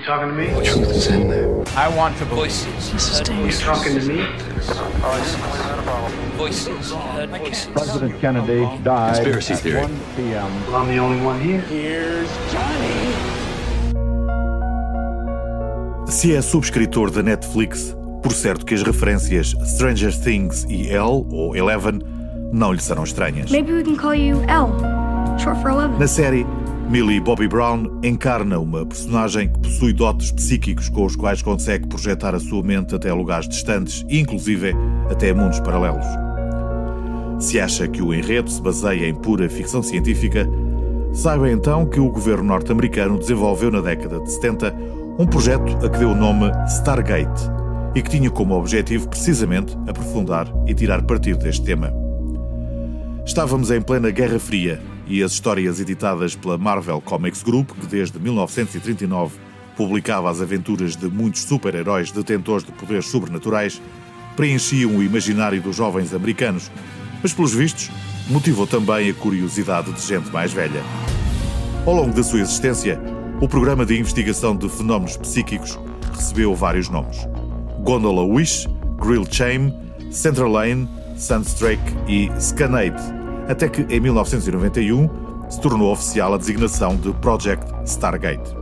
You talking to me? The truth is in there. I want to voices. This is dangerous. You talking to me? Voices. President Kennedy died Conspiracy at theory. 1 p.m. Well, I'm the only one here. Se é subscritor da Netflix, por certo que as referências Stranger Things e L, ou Eleven, não lhe serão estranhas. Maybe we can call you L, short for 11. Na série, Millie Bobby Brown encarna uma personagem que possui dotes psíquicos com os quais consegue projetar a sua mente até lugares distantes e, inclusive, até mundos paralelos. Se acha que o enredo se baseia em pura ficção científica, saiba então que o governo norte-americano desenvolveu na década de 70 um projeto a que deu o nome Stargate e que tinha como objetivo precisamente aprofundar e tirar partido deste tema. Estávamos em plena Guerra Fria e as histórias editadas pela Marvel Comics Group, que desde 1939 publicava as aventuras de muitos super-heróis detentores de poderes sobrenaturais, preenchiam o imaginário dos jovens americanos, mas pelos vistos motivou também a curiosidade de gente mais velha. Ao longo da sua existência, o programa de investigação de fenómenos psíquicos recebeu vários nomes: Gondola Wish, Grill Chain, Central Lane, Sunstrake e Scanate, até que em 1991 se tornou oficial a designação de Project Stargate.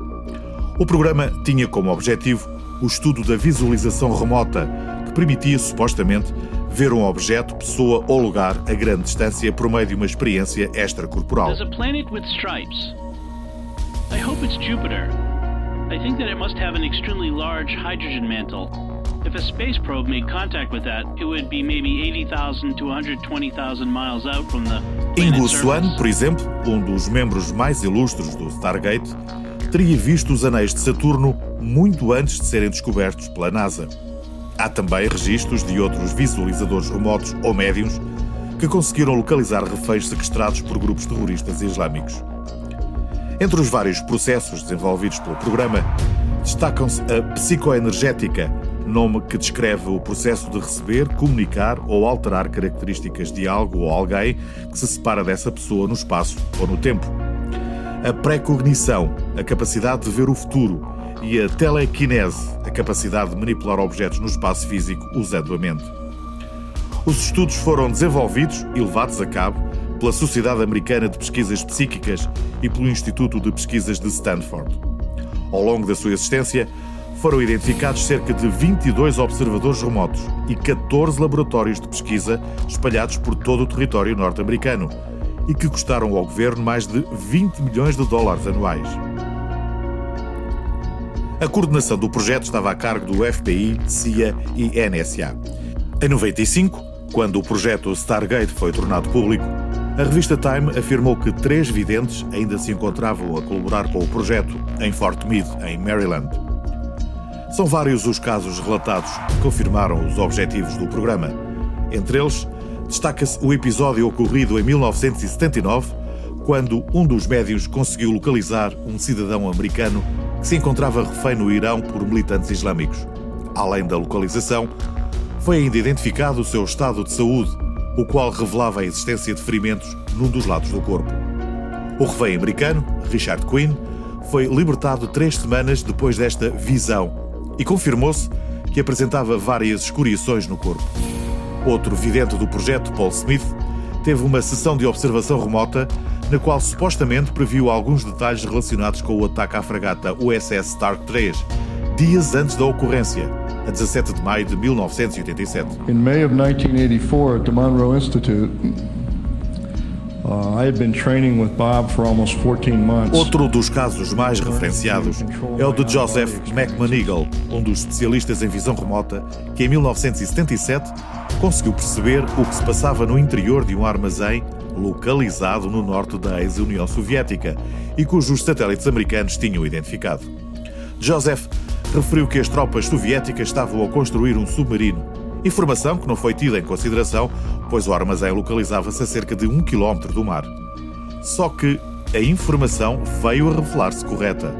O programa tinha como objetivo o estudo da visualização remota, que permitia supostamente ver um objeto, pessoa ou lugar a grande distância por meio de uma experiência extracorporal. Jupiter. If a space probe made contact with that, it would be maybe 80,000 to 120,000 miles out from the Ingo Swan, por exemplo, um dos membros mais ilustres do Stargate, teria visto os anéis de Saturno muito antes de serem descobertos pela NASA. Há também registros de outros visualizadores remotos ou médiums que conseguiram localizar reféns sequestrados por grupos terroristas islâmicos. Entre os vários processos desenvolvidos pelo programa, destacam-se a psicoenergética, nome que descreve o processo de receber, comunicar ou alterar características de algo ou alguém que se separa dessa pessoa no espaço ou no tempo. A precognição, a capacidade de ver o futuro, e a telequinese, a capacidade de manipular objetos no espaço físico usando a mente. Os estudos foram desenvolvidos e levados a cabo pela Sociedade Americana de Pesquisas Psíquicas e pelo Instituto de Pesquisas de Stanford. Ao longo da sua existência, foram identificados cerca de 22 observadores remotos e 14 laboratórios de pesquisa espalhados por todo o território norte-americano e que custaram ao governo mais de 20 milhões de dólares anuais. A coordenação do projeto estava a cargo do FBI, CIA e NSA. Em 95, quando o projeto Stargate foi tornado público, a revista Time afirmou que três videntes ainda se encontravam a colaborar com o projeto em Fort Meade, em Maryland. São vários os casos relatados que confirmaram os objetivos do programa. Entre eles, destaca-se o episódio ocorrido em 1979, quando um dos médios conseguiu localizar um cidadão americano que se encontrava refém no Irão por militantes islâmicos. Além da localização, foi ainda identificado o seu estado de saúde, o qual revelava a existência de ferimentos num dos lados do corpo. O refém americano, Richard Quinn, foi libertado três semanas depois desta visão e confirmou-se que apresentava várias escoriações no corpo. Outro vidente do projeto, Paul Smith, teve uma sessão de observação remota na qual supostamente previu alguns detalhes relacionados com o ataque à fragata USS Stark III, dias antes da ocorrência, a 17 de maio de 1987. In May of 1984 at the Monroe Institute, Outro dos casos mais referenciados é o de Joseph McManigal, um dos especialistas em visão remota que em 1977 conseguiu perceber o que se passava no interior de um armazém localizado no norte da ex-União Soviética e cujos satélites americanos tinham identificado. Joseph referiu que as tropas soviéticas estavam a construir um submarino, informação que não foi tida em consideração, pois o armazém localizava-se a cerca de um quilómetro do mar. Só que a informação veio a revelar-se correta.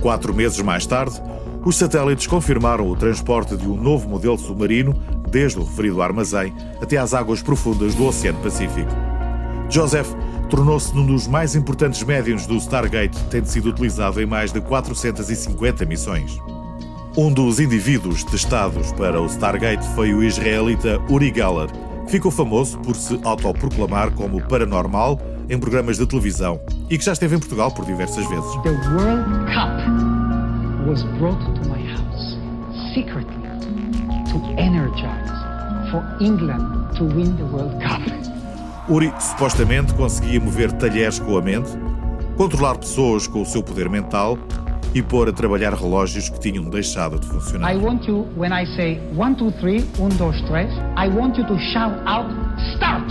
Quatro meses mais tarde, os satélites confirmaram o transporte de um novo modelo submarino desde o referido armazém até às águas profundas do Oceano Pacífico. Joseph tornou-se num dos mais importantes médiums do Stargate, tendo sido utilizado em mais de 450 missões. Um dos indivíduos testados para o Stargate foi o israelita Uri Geller, que ficou famoso por se autoproclamar como paranormal em programas de televisão e que já esteve em Portugal por diversas vezes. The World Cup was brought to my house secretly to energize for England to win the World Cup. Uri supostamente conseguia mover talheres com a mente, controlar pessoas com o seu poder mental e pôr a trabalhar relógios que tinham deixado de funcionar. I want you, when I say one, two, three, um, dois, três, I want you to shout out, start!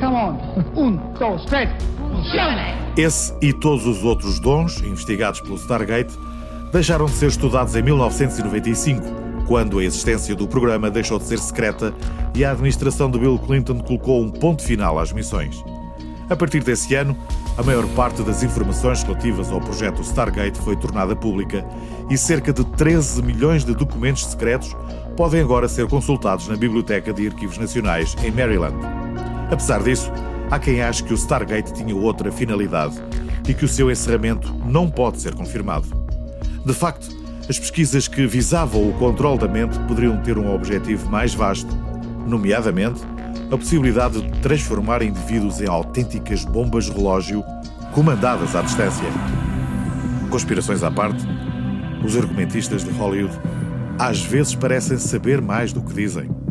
Come on! Um, dois, três, shout! Esse e todos os outros dons investigados pelo Stargate deixaram de ser estudados em 1995, quando a existência do programa deixou de ser secreta e a administração de Bill Clinton colocou um ponto final às missões. A partir desse ano, a maior parte das informações relativas ao projeto Stargate foi tornada pública e cerca de 13 milhões de documentos secretos podem agora ser consultados na Biblioteca de Arquivos Nacionais em Maryland. Apesar disso, há quem ache que o Stargate tinha outra finalidade e que o seu encerramento não pode ser confirmado. De facto, as pesquisas que visavam o controle da mente poderiam ter um objetivo mais vasto, nomeadamente a possibilidade de transformar indivíduos em autênticas bombas relógio comandadas à distância. Conspirações à parte, os argumentistas de Hollywood às vezes parecem saber mais do que dizem.